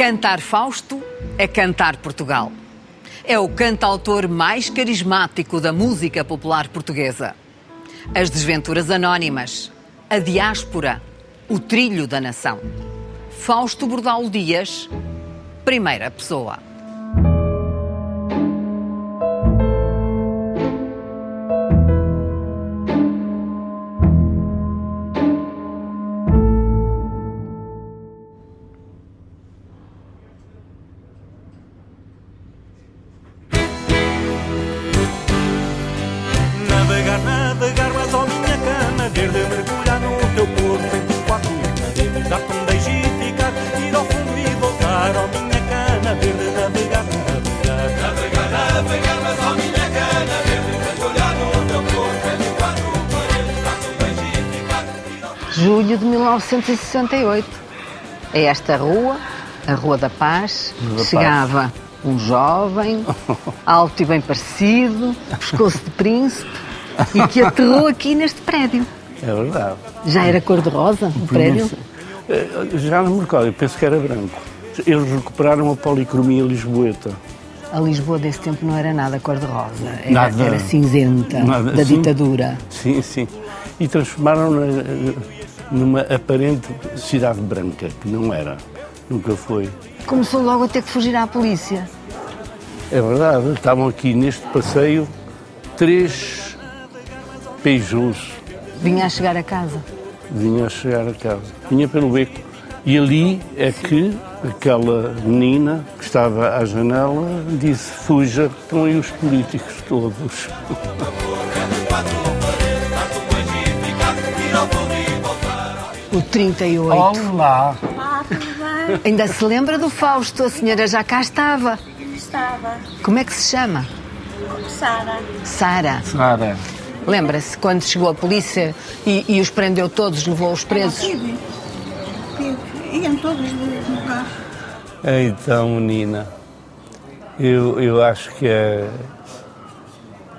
Cantar Fausto é cantar Portugal. É o cantautor mais carismático da música popular portuguesa. As Desventuras Anónimas, a Diáspora, o Trilho da Nação. Fausto Bordal Dias, primeira pessoa. 1968. A esta rua, a Rua da Paz, da chegava um jovem, alto e bem parecido, pescoço de príncipe, e que aterrou aqui neste prédio. É verdade. Já era cor-de-rosa o prédio? Eh, Já não me recordo, eu penso que era branco. Eles recuperaram a policromia lisboeta. A Lisboa desse tempo não era nada cor-de-rosa, era, Nada. era cinzenta, Nada, da sim. ditadura. Sim, sim. E transformaram-na eh, numa aparente cidade branca, que não era. Nunca foi. Começou logo a ter que fugir à polícia. É verdade, estavam aqui neste passeio três Peugeots Vinha a chegar a casa. vinham a chegar a casa. Vinha pelo beco. E ali é que aquela menina que estava à janela disse: Fuja, estão aí os políticos todos. O 38. Olá! Ah, tudo bem? Ainda se lembra do Fausto, a senhora já cá estava. Estava. Como é que se chama? Sara. Sara. Sara. Lembra-se quando chegou a polícia e, e os prendeu todos, levou os presos? Tive. Tive. Iam todos no carro. Então, menina, eu, eu acho que é.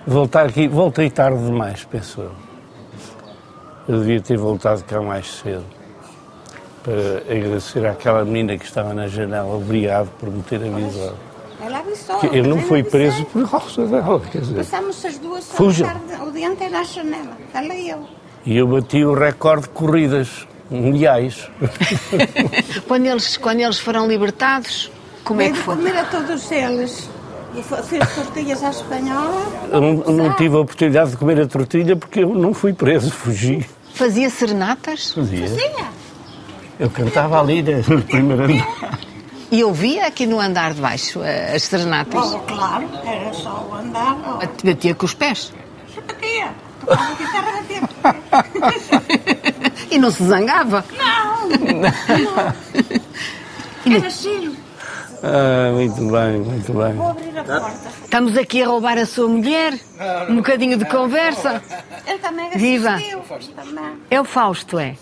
Voltar aqui, voltei tarde demais, penso eu. Eu devia ter voltado cá mais cedo para agradecer àquela menina que estava na janela. Obrigado por me ter avisado. Ela avisou. Que eu não fui preso por causa dela, quer dizer. Passámos as duas Fuja. tarde, o dia inteiro à janela. Ela e eu. E eu bati o recorde de corridas mundiais. Quando eles, quando eles foram libertados, como é que foi? comer a todos eles. E fez tortilhas à espanhola. Eu não, não tive a oportunidade de comer a tortilha porque eu não fui preso, fugi. Fazia serenatas? Fazia. Fazia. Eu cantava ali né, no primeiro andar. E eu via aqui no andar de baixo eh, as serenatas. Oh, claro, era só o andar. Oh. Batia com os pés. Batia. Tocava guitarra, batia. E não se zangava. Não. não. Era giro. Ah, muito bem, muito bem. Vou abrir a porta. Estamos aqui a roubar a sua mulher. Um bocadinho de conversa. Ele também Viva. É o Fausto, é?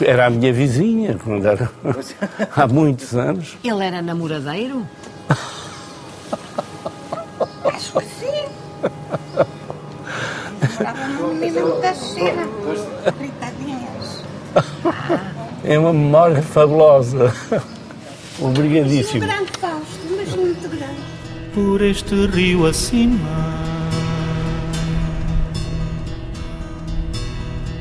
Era a minha vizinha, quando era, há muitos anos. Ele era namoradeiro? Acho que sim. Estava numa menina muito gira. Gritadinhas. É uma memória fabulosa. Um Obrigadíssimo. grande Fausto, mas muito grande. por este rio acima.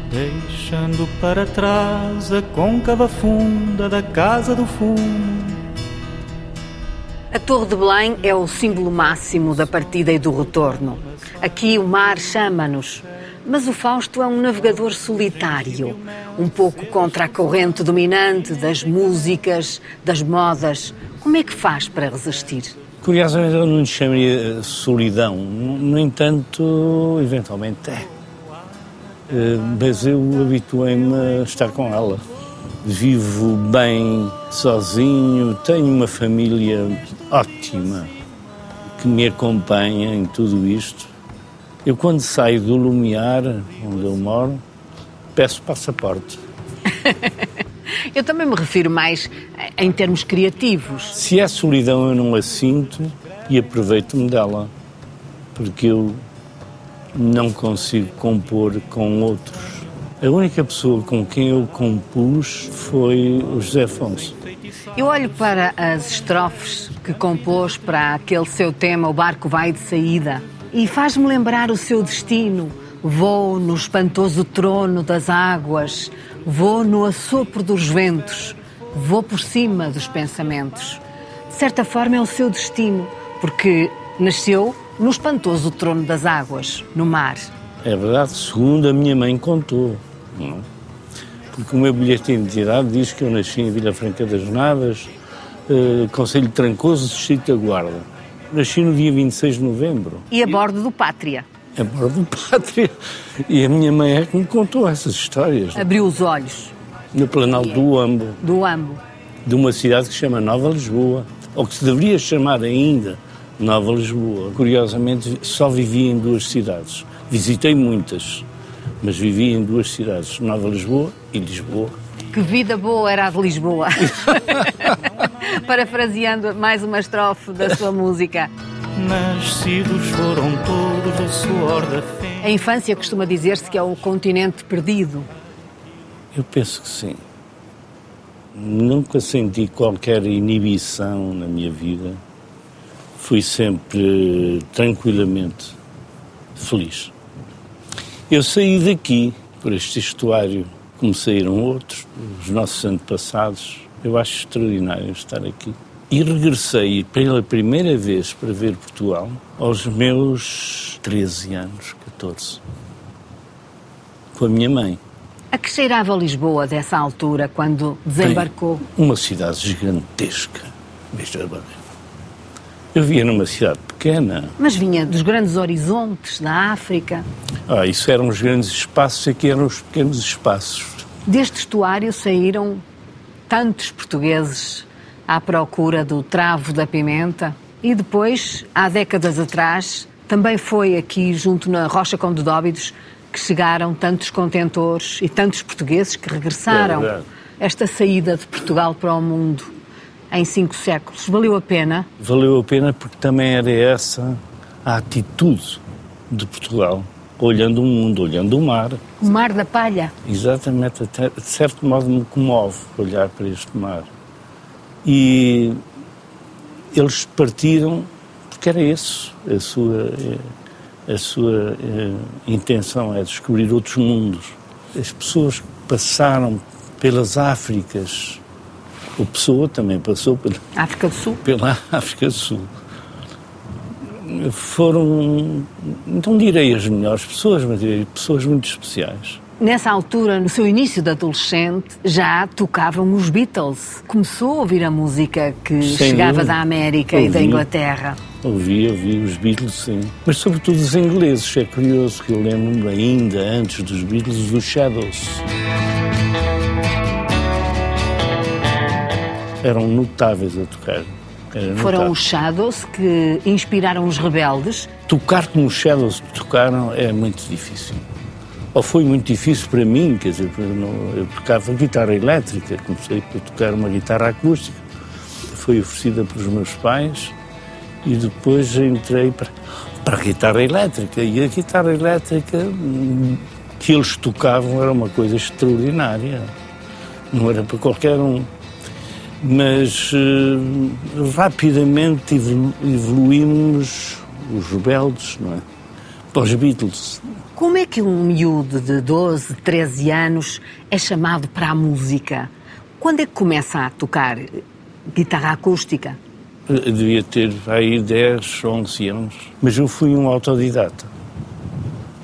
Deixando para trás a côncava funda da casa do fumo. A Torre de Belém é o símbolo máximo da partida e do retorno. Aqui o mar chama-nos. Mas o Fausto é um navegador solitário, um pouco contra a corrente dominante das músicas, das modas. Como é que faz para resistir? Curiosamente, eu não lhe chamaria solidão. No no entanto, eventualmente é. Eh, Mas eu habituei-me a estar com ela. Vivo bem sozinho, tenho uma família ótima que me acompanha em tudo isto. Eu, quando saio do Lumiar, onde eu moro, peço passaporte. Eu também me refiro mais em termos criativos. Se é solidão, eu não a sinto e aproveito-me dela, porque eu não consigo compor com outros. A única pessoa com quem eu compus foi o José Afonso. Eu olho para as estrofes que compôs para aquele seu tema, O Barco Vai de Saída, e faz-me lembrar o seu destino. Vou no espantoso trono das águas, vou no assopro dos ventos, vou por cima dos pensamentos. De certa forma é o seu destino, porque nasceu no espantoso trono das águas, no mar. É verdade, segundo a minha mãe contou. Não? é? Porque o meu bilhete de identidade diz que eu nasci em Vila Franca das Nadas, eh, Conselho Trancoso, Distrito da Guarda. Nasci no dia 26 de novembro, E a bordo do Pátria. a bordo do Pátria. E a minha mãe é que me contou essas histórias. Abriu os olhos No Planalto do Ambo, do Ambo. de uma cidade que se chama Nova Lisboa, ou que se deveria chamar ainda Nova Lisboa. Curiosamente, só vivia em duas cidades. Visitei muitas, mas vivia em duas cidades, Nova Lisboa e Lisboa. Que vida boa era a de Lisboa. Parafraseando mais uma estrofe da sua música. Nascidos foram todos do suor da fé. A infância costuma dizer-se que é o continente perdido. Eu penso que sim. Nunca senti qualquer inibição na minha vida. Fui sempre tranquilamente feliz. Eu saí daqui, por este estuário, como saíram outros, os nossos antepassados. Eu acho extraordinário estar aqui. E regressei pela primeira vez para ver Portugal aos meus 13 anos, 14, com a minha mãe. A que cheirava Lisboa dessa altura, quando desembarcou? Uma cidade gigantesca. Bem. Eu via numa cidade pequena. Mas vinha dos grandes horizontes da África. Ah, isso eram os grandes espaços, aqui eram os pequenos espaços. Deste estuário saíram tantos portugueses à procura do travo da pimenta. E depois, há décadas atrás, também foi aqui, junto na Rocha Conde de Óbidos, que chegaram tantos contentores e tantos portugueses que regressaram. É. Esta saída de Portugal para o mundo em cinco séculos, valeu a pena? Valeu a pena porque também era essa a atitude de Portugal, olhando o mundo, olhando o mar. O Mar da Palha. Exatamente, até, de certo modo me comove olhar para este mar. E eles partiram porque era isso, a sua, eh, a sua eh, intenção é descobrir outros mundos. As pessoas passaram pelas Áfricas, o Pessoa também passou pela, África do Sul. pela África do Sul. Foram, não direi as melhores pessoas, mas direi pessoas muito especiais. Nessa altura, no seu início de adolescente, já tocavam os Beatles. Começou a ouvir a música que Sem chegava dúvida. da América e da Ouvi. Inglaterra. Ouvi, ouvi os Beatles, sim. Mas sobretudo os ingleses. É curioso que eu lembro-me ainda antes dos Beatles, dos Shadows. Eram notáveis a tocar. Era Foram notável. os Shadows que inspiraram os rebeldes. Tocar como os Shadows tocaram é muito difícil. Ou foi muito difícil para mim, quer dizer, eu tocava guitarra elétrica, comecei por tocar uma guitarra acústica. Foi oferecida pelos meus pais e depois entrei para, para a guitarra elétrica. E a guitarra elétrica hum, que eles tocavam era uma coisa extraordinária. Não era para qualquer um. Mas eh, rapidamente evolu- evoluímos os rebeldes, não é? Para os Beatles. Como é que um miúdo de 12, 13 anos é chamado para a música? Quando é que começa a tocar guitarra acústica? Eu devia ter aí 10, 11 anos. Mas eu fui um autodidata.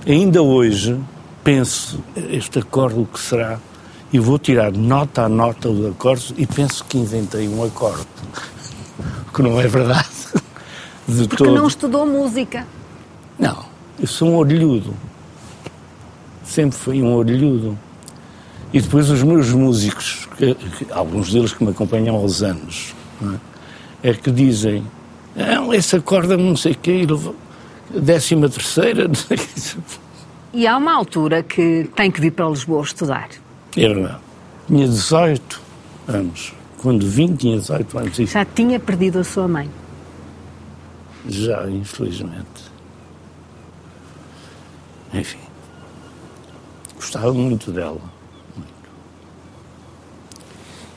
Ainda hoje penso, este acorde o que será? E vou tirar nota a nota dos acordes e penso que inventei um acorde. Que não é verdade. De Porque todo. não estudou música. Não, eu sou um orelhudo. Sempre fui um orelhudo. E depois os meus músicos, que- que- alguns deles que me acompanham aos anos, é? É que dizem, não, esse acorde não sei o quê, décima terceira, não sei o quê. E há uma altura que tem que vir para Lisboa estudar. Verdade. Tinha 18 anos. Quando vim tinha 18 anos e Já tinha perdido a sua mãe. já, infelizmente. Enfim. Gostava muito dela. muito.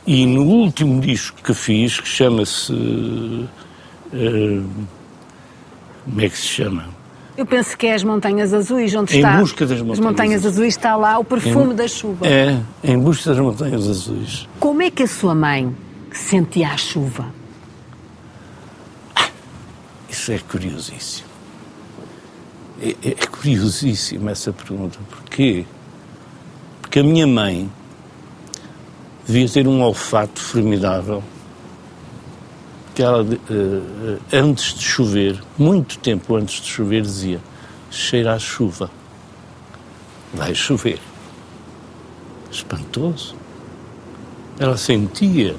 E no último disco que fiz, que chama-se. Uh, como é que se chama? Eu penso que é as Montanhas Azuis, onde Em está. busca das As Montanhas Montanhas Azuis está lá o perfume Em- da chuva. É, Em Busca das Montanhas Azuis. Como é que a sua mãe sentia a chuva? Isso é curiosíssimo. É, é- é curiosíssimo essa pergunta. Porquê? Porque a minha mãe devia ter um olfato formidável. Que ela, eh, eh, antes de chover, muito tempo antes de chover, dizia: cheira a chuva. Vai chover. Espantoso. Ela sentia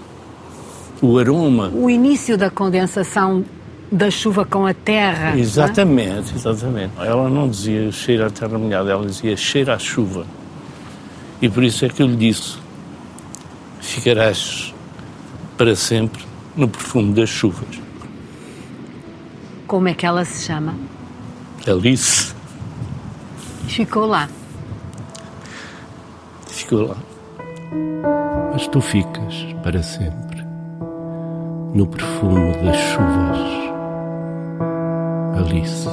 o aroma O início da condensação da chuva com a terra. é? Exatamente, exatamente. Ela não dizia cheira a terra molhada, ela dizia cheira a chuva. E por isso é que eu lhe disse: ficarás para sempre no perfume das chuvas. Como é que ela se chama? Alice ficou lá. ficou lá. Mas tu ficas para sempre no perfume das chuvas, Alice.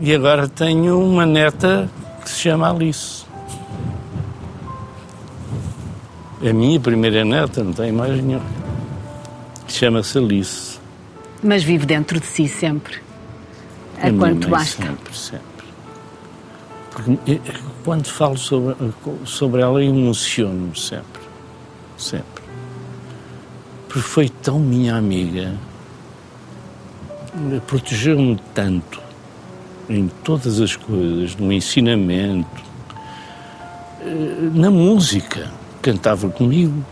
E agora tenho uma neta que se chama Alice. É a minha primeira neta, não tenho mais nenhuma. Chama-se Alice. Mas vive dentro de si sempre. A minha quanto basta. Sempre, sempre. Porque eh, quando falo sobre, sobre ela, emociono-me sempre. Sempre. Porque foi tão minha amiga. Protegeu-me tanto em todas as coisas, no ensinamento, eh, na música. Cantava comigo.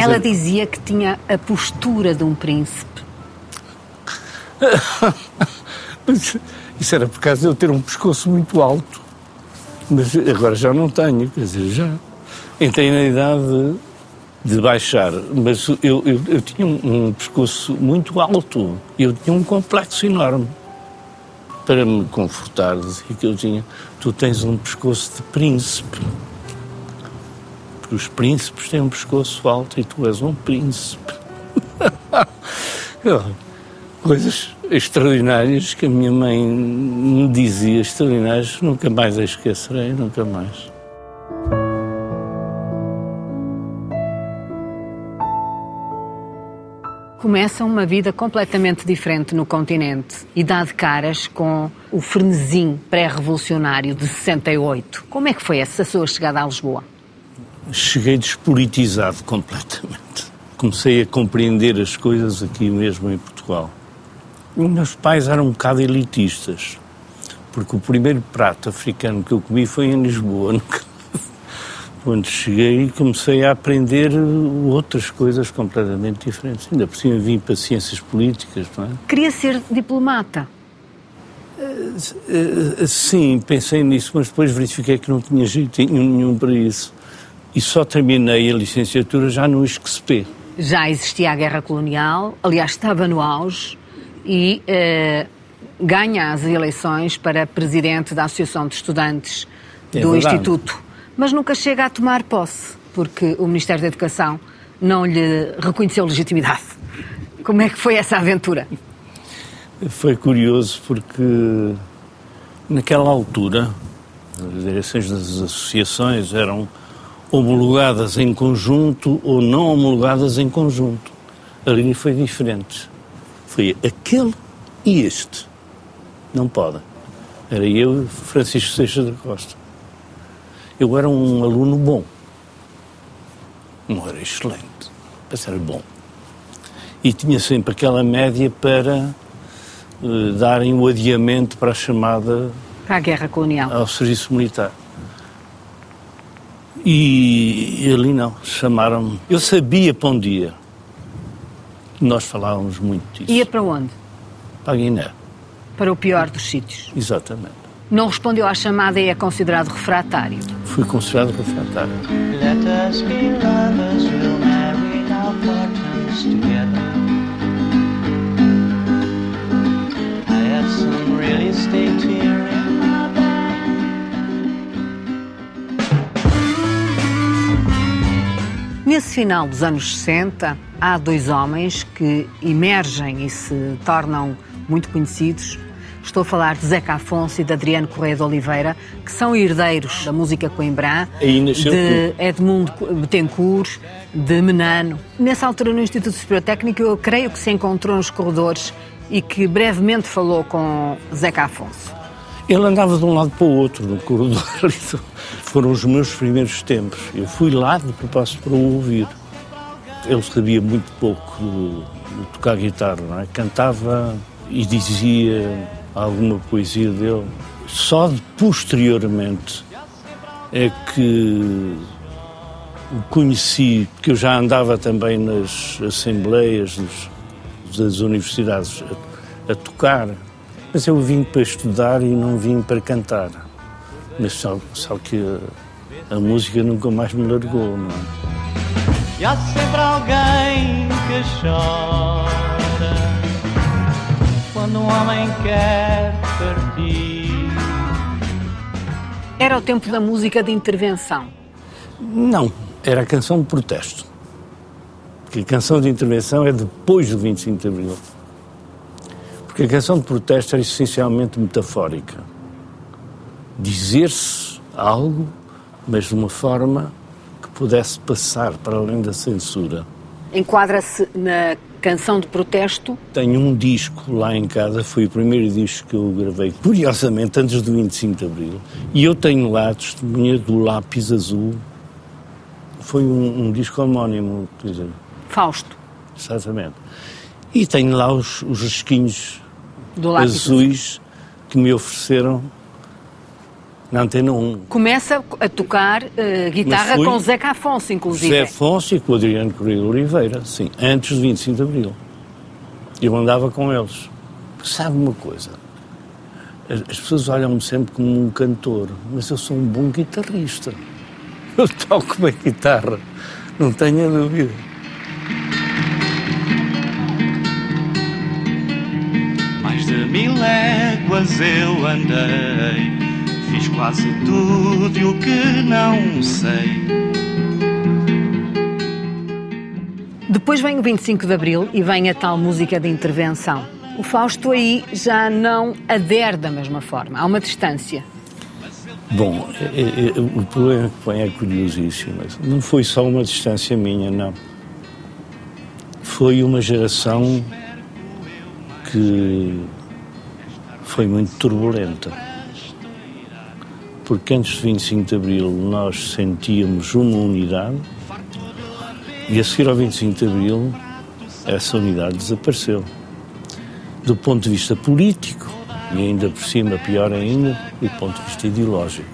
Ela dizia que tinha a postura de um príncipe. Isso era por causa de eu ter um pescoço muito alto. Mas agora já não tenho, quer dizer, já. Entrei na idade de baixar, mas eu, eu, eu tinha um, um pescoço muito alto. Eu tinha um complexo enorme. Para me confortar, dizia que eu tinha. Tu tens um pescoço de príncipe. Porque os príncipes têm um pescoço alto e tu és um príncipe. Coisas extraordinárias que a minha mãe me dizia, extraordinárias, nunca mais as esquecerei, nunca mais. Começa uma vida completamente diferente no continente e dá de caras com o frenesim pré-revolucionário de 68. Como é que foi essa sua chegada a Lisboa? Cheguei despolitizado completamente. Comecei a compreender as coisas aqui mesmo em Portugal. Os meus pais eram um bocado elitistas, porque o primeiro prato africano que eu comi foi em Lisboa. Quando cheguei, comecei a aprender outras coisas completamente diferentes. Ainda por cima vim para ciências políticas, não é? Queria ser diplomata. Eh, Sim, pensei nisso, mas depois verifiquei que não tinha jeito nenhum para isso. E só terminei a licenciatura já no ISCSP. Já existia a guerra colonial, aliás, estava no auge e eh, ganha as eleições para presidente da Associação de Estudantes É do verdade. Instituto, mas nunca chega a tomar posse, porque o Ministério da Educação não lhe reconheceu legitimidade. Como é que foi essa aventura? Foi curioso porque naquela altura as direções das associações eram homologadas em conjunto ou não homologadas em conjunto. Ali foi diferente. Foi aquele e este. Não podem. Era eu e Francisco Seixas da Costa. Eu era um aluno bom. Não era excelente, mas era bom. E tinha sempre aquela média para eh, darem o adiamento para a chamada Para a guerra colonial. ao serviço militar. E, ali não, chamaram-me. Eu sabia para um dia. Nós falávamos muito disso. Ia para onde? Para a Guiné, Para o pior dos sítios. exatamente. Não respondeu à chamada e é considerado refratário. Fui considerado refratário. Let us be lovers, we'll marry our partners together. Nesse final dos anos 60, há dois homens que emergem e se tornam muito conhecidos. Estou a falar de Zeca Afonso e de Adriano Correia de Oliveira, que são herdeiros da música nasceu de Edmundo Betancourt, de Menano. Nessa altura, no Instituto Superior Técnico, eu creio que se encontrou nos corredores e que brevemente falou com Zeca Afonso. Ele andava de um lado para o outro no corredor. Foram os meus primeiros tempos. Eu fui lá de propósito para o ouvir. Ele sabia muito pouco de, de tocar guitarra, não é? Cantava e dizia alguma poesia dele. Só de posteriormente é que o conheci, porque eu já andava também nas assembleias dos- das universidades a, a tocar, mas eu vim para estudar e não vim para cantar. Mas só, só que a, a música nunca mais me largou, não é? E há sempre alguém que chora quando um homem quer partir. Era o tempo da música de intervenção. Não, era a canção de protesto. Porque a canção de intervenção é depois do 25 de Abril. Porque a canção de protesto era essencialmente metafórica. Dizer-se algo, mas de uma forma que pudesse passar para além da censura. Enquadra-se na canção de protesto. Tenho um disco lá em casa, foi o primeiro disco que eu gravei, curiosamente, antes do 25 de Abril. E eu tenho lá a testemunha do Lápis Azul. Foi um, um disco homónimo, quer dizer, Fausto, exatamente. E tenho lá os, os risquinhos. Azuis que me ofereceram na Antena 1. Começa a tocar eh, guitarra com Zeca Afonso, inclusive. José Afonso e com o Adriano Correia de Oliveira, sim, antes do 25 de Abril. Eu andava com eles. Sabe uma coisa? As, as pessoas olham-me sempre como um cantor, mas eu sou um bom guitarrista. Eu toco bem guitarra, não tenho a dúvida. Mil léguas eu andei, fiz quase tudo e o que não sei. Depois vem o 25 de Abril e vem a tal música de intervenção. O Fausto aí já não adere da mesma forma. Há uma distância. Bom, é- é- é- o problema que põe é curiosíssimo. Não foi só uma distância minha, não. Foi uma geração que foi muito turbulenta. Porque antes de 25 de Abril nós sentíamos uma unidade e a seguir ao 25 de Abril essa unidade desapareceu. Do ponto de vista político, e ainda por cima, pior ainda, do ponto de vista ideológico.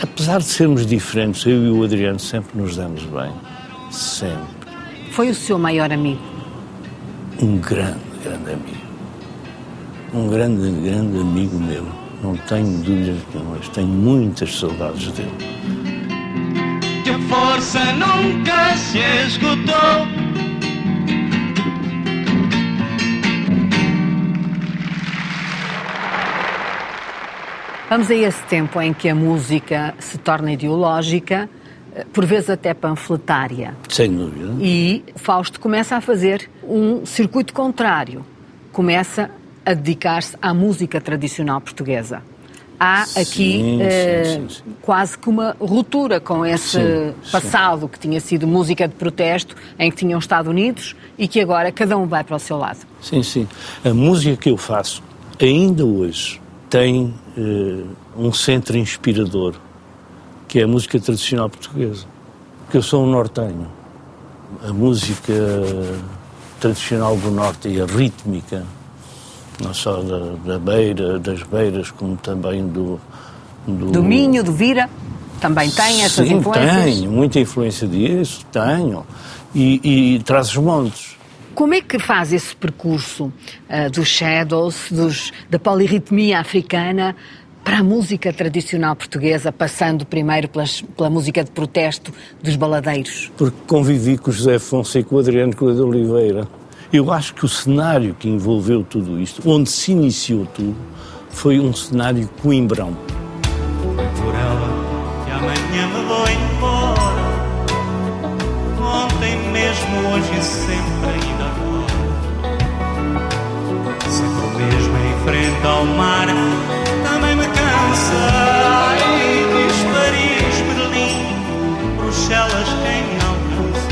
Apesar de sermos diferentes, eu e o Adriano sempre nos damos bem. Sempre. Foi o seu maior amigo. Um grande, grande amigo. Um grande, grande amigo meu. Não tenho dúvidas nenhumas. Tenho muitas saudades dele. Que a força nunca se esgotou. Vamos a esse tempo em que a música se torna ideológica, por vezes até panfletária. Sem dúvida. E Fausto começa a fazer um circuito contrário. Começa a dedicar-se à música tradicional portuguesa. Há aqui Sim, eh, sim, sim, sim. quase que uma ruptura com esse passado que tinha sido música de protesto, em que tinham estado unidos e que agora cada um vai para o seu lado. Sim, sim. A música que eu faço, ainda hoje, tem eh, um centro inspirador, que é a música tradicional portuguesa. Porque eu sou um nortenho. A música tradicional do Norte e a rítmica, não só da, da beira, das beiras, como também do... Do Minho, do Vira, também tem essas Sim, influências? tenho, muita influência disso, tenho. E, e traz os montes. Como é que faz esse percurso ah, dos shadows, dos, da polirritmia africana, para a música tradicional portuguesa, passando primeiro pelas- pela música de protesto dos baladeiros? porque convivi com o José Afonso e com o Adriano Coelho de Oliveira. Eu acho que o cenário que envolveu tudo isto, onde se iniciou tudo, foi um cenário coimbrão. por ela que amanhã me vou embora. ontem mesmo, hoje sempre ainda agora. Sempre o mesmo em frente ao mar, também me cansa. Ai, diz Paris, Berlim, Bruxelas, quem me alcança?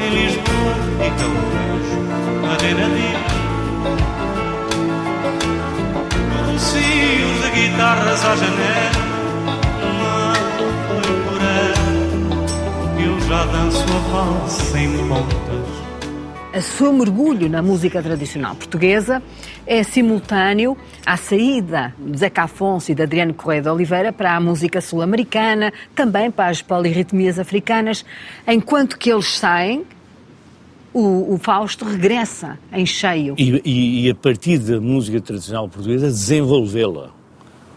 Em Lisboa beijo, Madeira. Lucios de guitarras à janela, já danço a valsa em pontas. Seu mergulho na música tradicional portuguesa é simultâneo à saída de Zeca Afonso e de Adriano Correia de Oliveira para a música sul-americana, também para as polirritmias africanas. Enquanto que eles saem, o, o Fausto regressa em cheio. E, e- e a partir da música tradicional portuguesa, desenvolvê-la.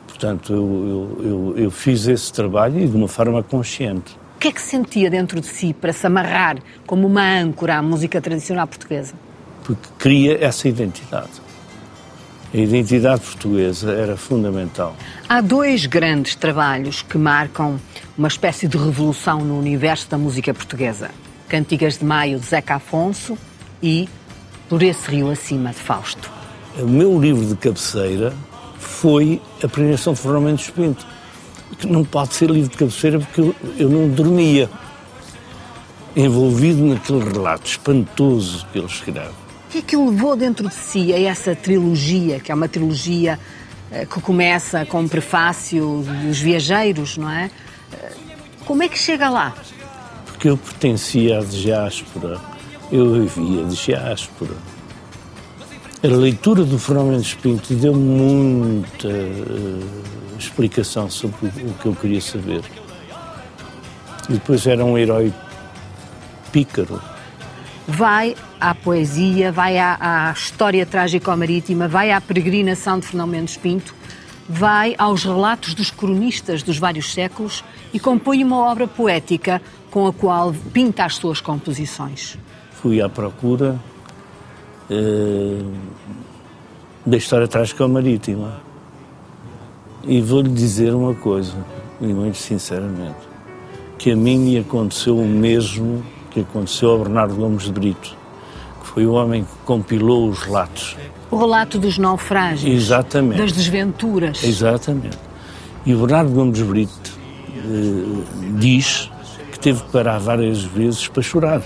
Portanto, eu, eu- eu- eu fiz esse trabalho e de uma forma consciente. O que é que sentia dentro de si para se amarrar como uma âncora à música tradicional portuguesa? porque cria essa identidade. A identidade portuguesa era fundamental. Há dois grandes trabalhos que marcam uma espécie de revolução no universo da música portuguesa: Cantigas de Maio de Zeca Afonso e Por esse Rio Acima de Fausto. O meu livro de cabeceira foi A Peregrinação de Fernando Pinto, que não pode ser livro de cabeceira porque eu, eu não dormia, envolvido naquele relato espantoso que ele escreve. O que é que o levou dentro de si a essa trilogia, que é uma trilogia eh, que começa com um prefácio dos viajeiros, não é? Eh, Como é que chega lá? Porque eu pertencia à diáspora, eu vivia de diáspora. A leitura do Fernando Mendes Pinto deu muita eh, explicação sobre o, que eu queria saber. E depois era um herói pícaro. Vai à poesia, vai à, à história trágico-marítima, vai à peregrinação de Fernão Mendes Pinto, vai aos relatos dos cronistas dos vários séculos e compõe uma obra poética com a qual pinta as suas composições. Fui à procura eh, da história trágica marítima. E vou-lhe dizer uma coisa, e muito sinceramente, que a mim me aconteceu o mesmo que aconteceu ao Bernardo Gomes de Brito, foi o homem que compilou os relatos. O relato dos naufrágios, Exatamente. das desventuras. Exatamente. E o Bernardo Gomes Brito eh, diz que teve que parar várias vezes para chorar.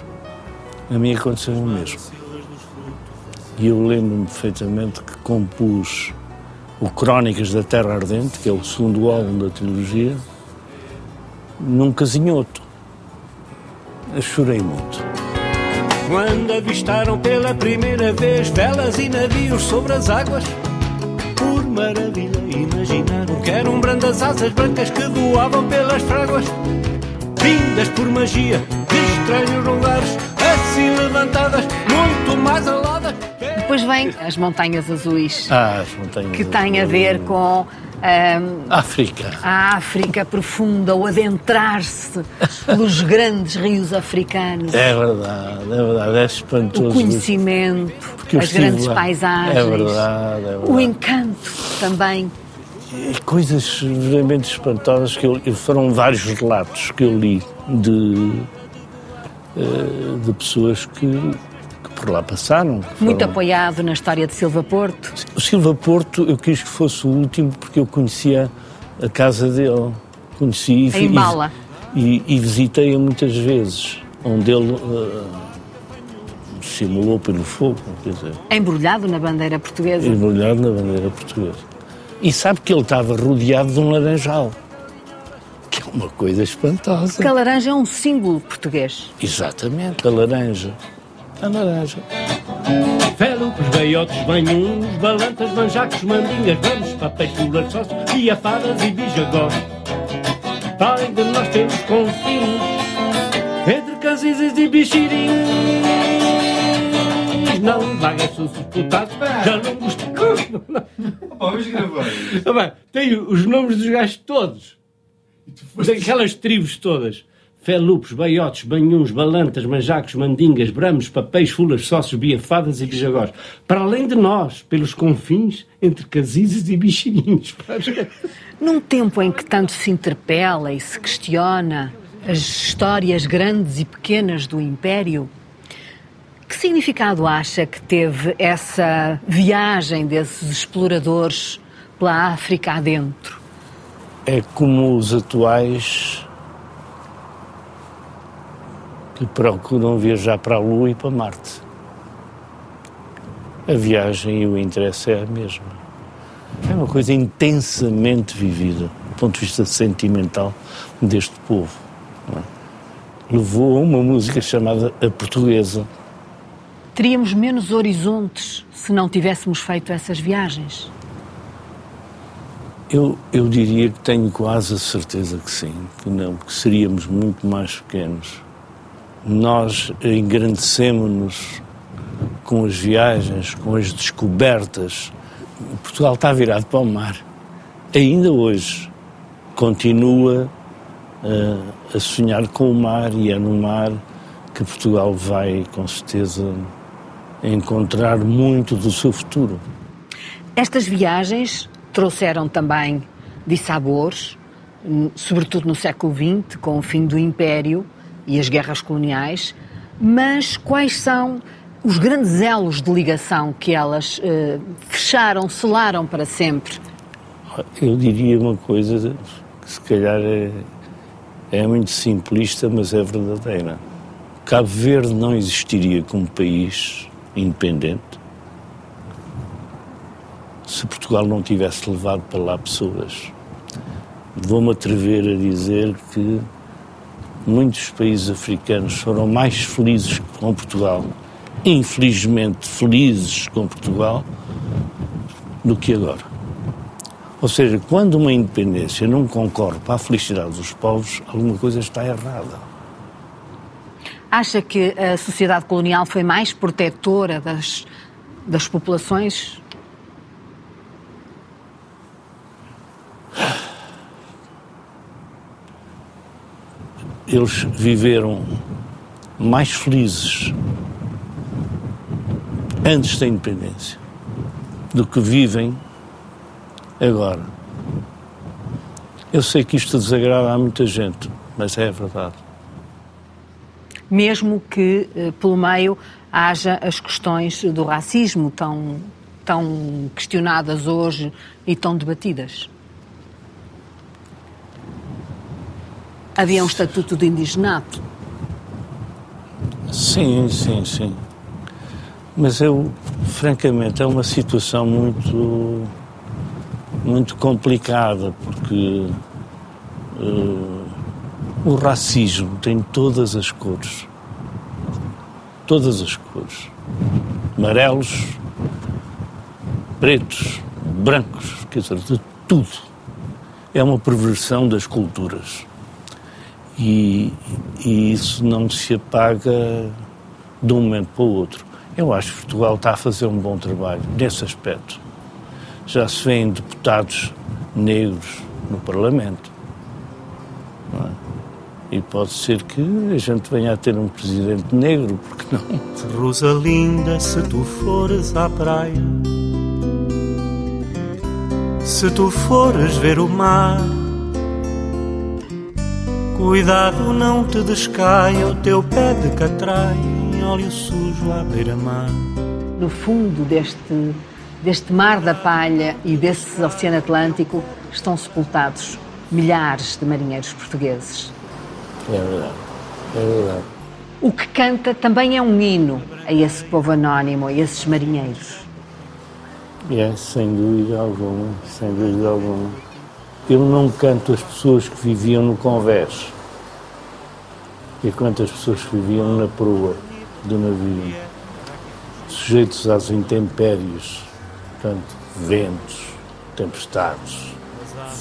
A mim aconteceu o mesmo. E eu lembro-me perfeitamente que compus o Crónicas da Terra Ardente, que é o segundo álbum da trilogia, num casinhoto. Eu chorei muito. Quando avistaram pela primeira vez velas e navios sobre as águas, por maravilha imaginaram que eram brandas asas brancas que voavam pelas fráguas, vindas por magia de estranhos lugares, assim levantadas, muito mais aladas. Depois vem as Montanhas Azuis, Ah, as montanhas. que tem a ver com ahm, África. a África profunda, o adentrar-se pelos grandes rios africanos, É verdade, é verdade, é espantoso. o conhecimento, as grandes lá. paisagens, É verdade, é verdade. o encanto também. E coisas realmente espantosas que eu, foram vários relatos que eu li de, eh, de pessoas que por lá passaram. Muito foram- apoiado na história de Silva Porto. O Silva Porto eu quis que fosse o último porque eu conhecia a casa dele. Conheci e, Bala. e, e visitei-a muitas vezes, onde ele eh, simulou pelo fogo, quer dizer. Embrulhado na bandeira portuguesa. embrulhado na bandeira portuguesa. E sabe que ele estava rodeado de um laranjal, que é uma coisa espantosa. Porque a laranja é um símbolo português. Exatamente, a laranja. A laranja. Felupes, beiotes, banhuns, balantas, manjacos, mandingas, vamos, papéis, fulas, sócios, biafadas e bijagós. Para além de nós temos confins, entre casizes e bichirins. Não vaguem sussurputados, já não gostei. Vamos gravar. Ah, bem, Tem os nomes dos gajos todos. Daquelas tribos todas. Felupes, baiotes, banhuns, balantas, manjacos, mandingas, bramos, papéis, fulas, sócios, biafadas e bijagós. Para além de nós, pelos confins, entre casizes e bichirinhos. Num tempo em que tanto se interpela e se questiona as histórias grandes e pequenas do Império, que significado acha que teve essa viagem desses exploradores pela África adentro? É como os atuais que procuram viajar para a Lua e para Marte. A viagem e o interesse é a mesma. É uma coisa intensamente vivida, do ponto de vista sentimental deste povo. É? Levou a uma música chamada A Portuguesa. Teríamos menos horizontes se não tivéssemos feito essas viagens? Eu, eu diria que tenho quase a certeza que sim, que não, que seríamos muito mais pequenos. Nós engrandecemos-nos com as viagens, com as descobertas. Portugal está virado para o mar. Ainda hoje continua uh, a sonhar com o mar e é no mar que Portugal vai, com certeza, encontrar muito do seu futuro. Estas viagens trouxeram também dissabores, sobretudo no século XX, com o fim do Império e as guerras coloniais, mas quais são os grandes elos de ligação que elas eh, fecharam, selaram para sempre? Eu diria uma coisa que se calhar é, é muito simplista, mas é verdadeira. Cabo Verde não existiria como país independente se Portugal não tivesse levado para lá pessoas. Vou-me atrever a dizer que muitos países africanos foram mais felizes com Portugal infelizmente felizes com Portugal do que agora. Ou seja, quando uma independência não concorre para a felicidade dos povos, alguma coisa está errada. Acha que a sociedade colonial foi mais protetora das, das populações? Eles viveram mais felizes antes da independência do que vivem agora. Eu sei que isto desagrada a muita gente, mas é verdade. Mesmo que eh, pelo meio haja as questões do racismo tão, tão questionadas hoje e tão debatidas. Havia um estatuto de indigenato. Sim, sim, sim. Mas eu, francamente, é uma situação muito, muito complicada, porque uh, o racismo tem todas as cores. Todas as cores. Amarelos, pretos, brancos, quer dizer, de tudo. É uma perversão das culturas. E, e isso não se apaga de um momento para o outro. Eu acho que Portugal está a fazer um bom trabalho nesse aspecto. Já se vêem deputados negros no Parlamento. É? E pode ser que a gente venha a ter um presidente negro, porque não? Rosalinda, se tu fores à praia, se tu fores ver o mar, cuidado não te descaia o teu pé de catraia óleo sujo à beira-mar. No fundo deste, deste mar da palha e desse Oceano Atlântico estão sepultados milhares de marinheiros portugueses. É verdade, é verdade. O que canta também é um hino a esse povo anónimo, a esses marinheiros. É, sem dúvida alguma, sem dúvida alguma. Eu não canto as pessoas que viviam no convés e quantas pessoas que viviam na proa do navio, sujeitos às intempéries, portanto, ventos, tempestades,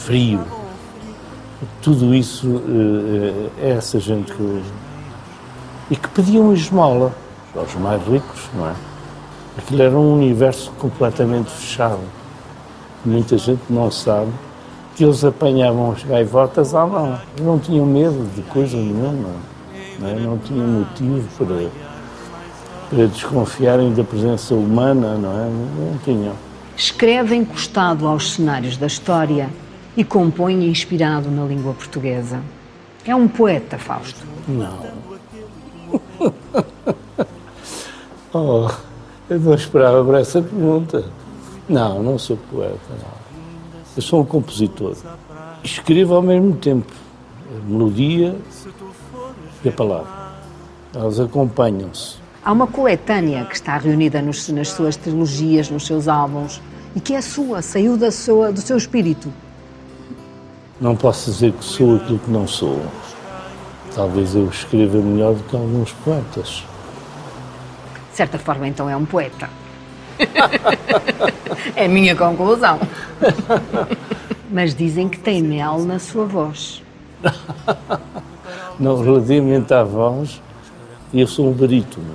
frio. Tudo isso é essa gente que. e que pediam esmola aos mais ricos, não é? Aquilo era um universo completamente fechado. Muita gente não sabe que eles apanhavam as gaivotas à mão. Não tinham medo de coisa nenhuma. Não, é? não tinham motivo para para desconfiarem da presença humana, não é? Não tinham. Escreve encostado aos cenários da história e compõe inspirado na língua portuguesa. É um poeta, Fausto. Não. oh, eu não esperava por essa pergunta. Não, não sou poeta, não. Eu sou um compositor. Escrevo ao mesmo tempo a melodia e a palavra. Elas acompanham-se. Há uma coletânea que está reunida nos, nas suas trilogias, nos seus álbuns, e que é sua, saiu da sua, do seu espírito. Não posso dizer que sou aquilo que não sou. Talvez eu escreva melhor do que alguns poetas. De certa forma, então, é um poeta. É a minha conclusão. Mas dizem que tem mel na sua voz. Não, relativamente à voz, eu sou um barítono.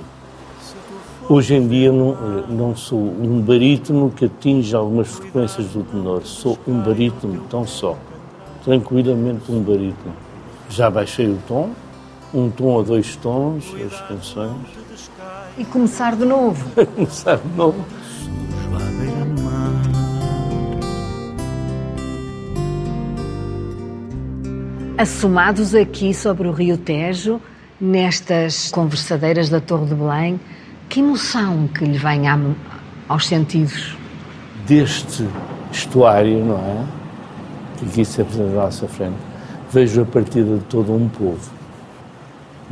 Hoje em dia não, não sou um barítono que atinge algumas frequências do tenor. Sou um barítono tão só. Tranquilamente um barítono. Já baixei o tom, um tom ou dois tons, as canções. E começar de novo. começar de novo. Assomados aqui sobre o Rio Tejo, nestas conversadeiras da Torre de Belém, que emoção que lhe vem aos sentidos? Deste estuário, não é? Que aqui se apresenta à nossa frente, vejo a partida de todo um povo.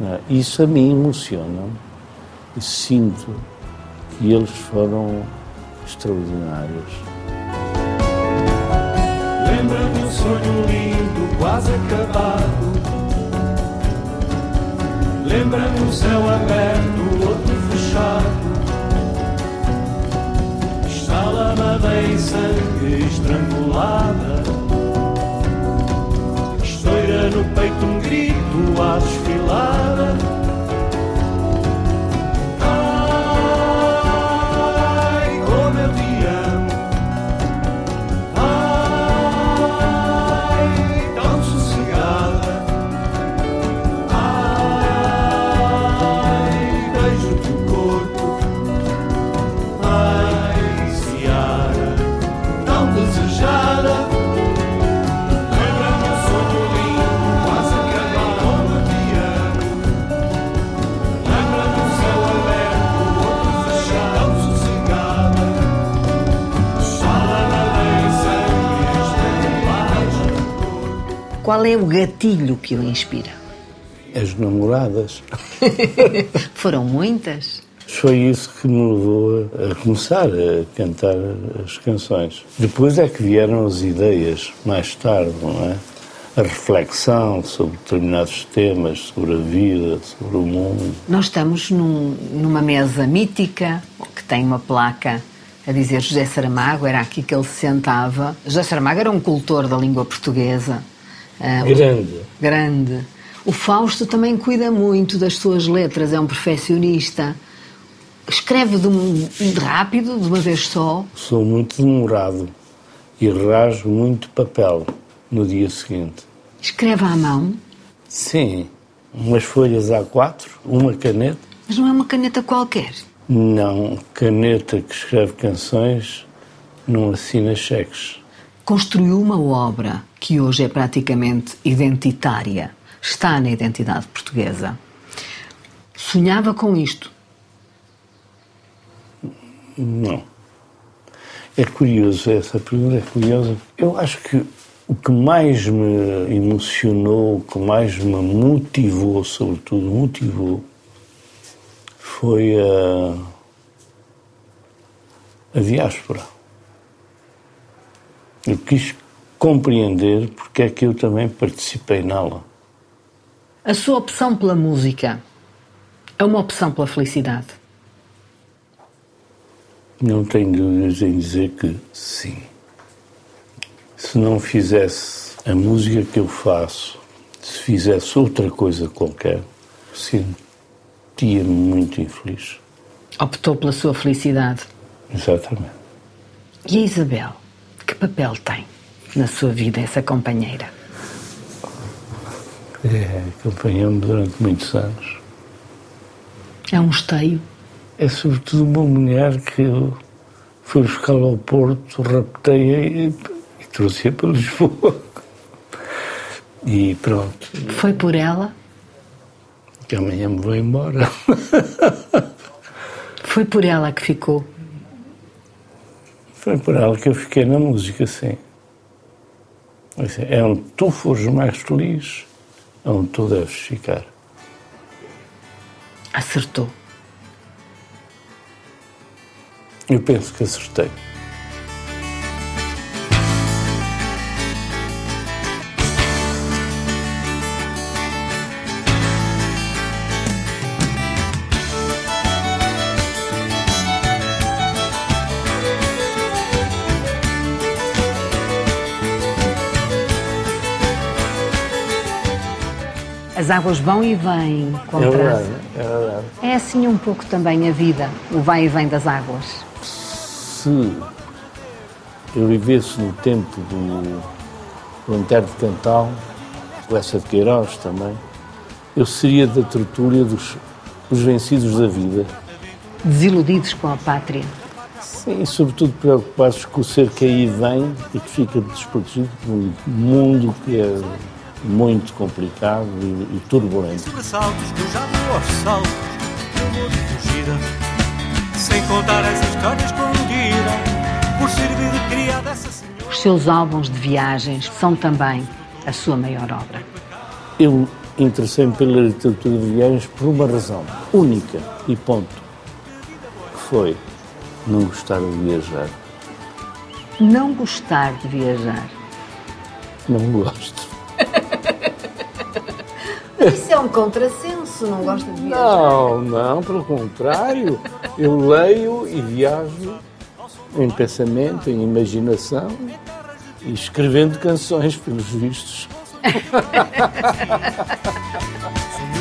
É? Isso a mim emociona e sinto que eles foram extraordinários. Lembra-me um sonho lindo, quase acabado. Lembra-me um céu Qual é o gatilho que o inspira? As namoradas. Foram muitas? Foi isso que me levou a começar a cantar as canções. Depois é que vieram as ideias, mais tarde, não é? A reflexão sobre determinados temas, sobre a vida, sobre o mundo. Nós estamos num, numa mesa mítica que tem uma placa a dizer José Saramago, era aqui que ele se sentava. José Saramago era um cultor da língua portuguesa, Uh, grande. Grande. O Fausto também cuida muito das suas letras, é um perfeccionista. Escreve de, um, de rápido, de uma vez só. Sou muito demorado e rasgo muito papel no dia seguinte. Escreve à mão? Sim. Umas folhas A4, uma caneta. Mas não é uma caneta qualquer? Não, caneta que escreve canções não assina cheques. Construiu uma obra que hoje é praticamente identitária, está na identidade portuguesa. Sonhava com isto? Não. É curioso, essa pergunta é curiosa. Eu acho que o que mais me emocionou, o que mais me motivou, sobretudo motivou, foi a, a diáspora. Eu quis compreender porque é que eu também participei nela. A sua opção pela música é uma opção pela felicidade? Não tenho dúvidas em dizer que sim. Se não fizesse a música que eu faço, se fizesse outra coisa qualquer, sentia-me muito infeliz. Optou pela sua felicidade. Exatamente. E a Isabel, que papel tem? na sua vida essa companheira? É, acompanhou-me durante muitos anos. É um esteio? É sobretudo uma mulher que eu fui buscar ao Porto, raptei-a e, e trouxe-a para Lisboa. E pronto, Foi por ela? que amanhã me vou embora. Foi por ela que ficou. Foi por ela que eu fiquei na música, sim. Assim, É onde tu fores mais feliz, é onde tu deves ficar. Acertou. Eu penso que acertei. As águas vão e vêm com É verdade, é verdade. É assim um pouco também a vida, o vai e vem das águas. Se eu vivesse no tempo do, do Antero de Cantal, Lessa de Queiroz também, eu seria da tertúlia dos, dos vencidos da vida. Desiludidos com a pátria. Sim, e sobretudo preocupados com o ser que aí vem e que fica desprotegido por um mundo que é muito complicado e, e turbulento. Sobressaltos que eu já dou aos saltos Eu vou de fugida Sem contar as histórias escondidas Por servir de criada essa senhora Os seus álbuns de viagens são também a sua maior obra. Eu interessei-me pela literatura de viagens por uma razão única e ponto, que foi não gostar de viajar. Não gostar de viajar. Não gosto. Isso é um contrassenso, não gosta de viajar. Não, não, pelo contrário. Eu leio e viajo em pensamento, em imaginação e escrevendo canções, pelos vistos. Sonhos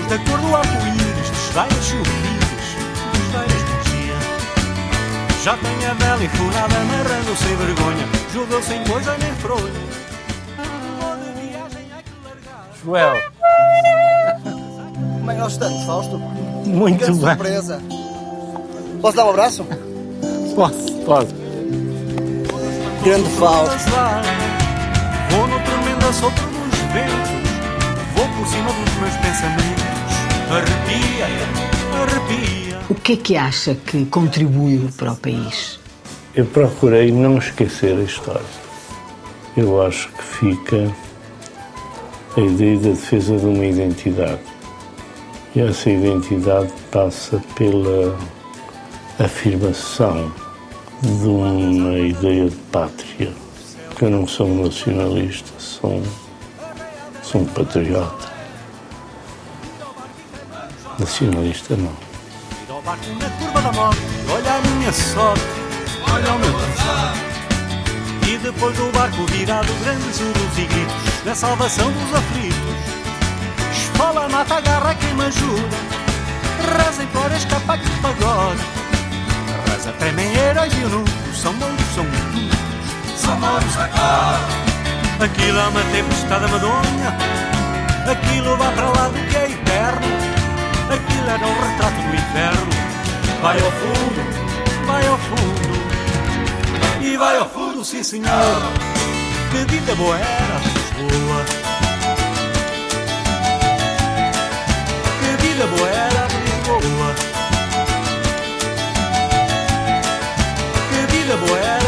da cor do arco-íris Dos vários chourives Dos vários magia Já tem a vela enfurada Amarrando sem vergonha Jogou sem coisa nem fronha Joel, Como é que nós estamos, Fausto? muito Grande bem. surpresa. Posso dar um abraço? Posso, posso. Grande Fausto. Vou no tremendo sopro dos ventos Vou por cima dos meus pensamentos Arrepia, arrepia O que é que acha que contribuiu para o país? Eu procurei não esquecer a história. Eu acho que fica a ideia da defesa de uma identidade. E essa identidade passa pela afirmação de uma ideia de pátria. Porque eu não sou um nacionalista, sou, sou um patriota. Nacionalista não. Olha a minha sorte Olha o meu passado depois do barco virado Grandes urros e gritos Da salvação dos aflitos. Esfola, mata, agarra quem me ajuda. Reza, implora, escapa que pagode. Reza, tremem heróis e eunucos São mouros, são muitos São mouros Aquilo é uma tempestade medonha Aquilo vai para lá do que é eterno. Aquilo era um retrato do inferno. Vai ao fundo, vai ao fundo. E vai ao fundo, sim senhor. Que vida boa era Lisboa. vida boa era Lisboa. vida boa era.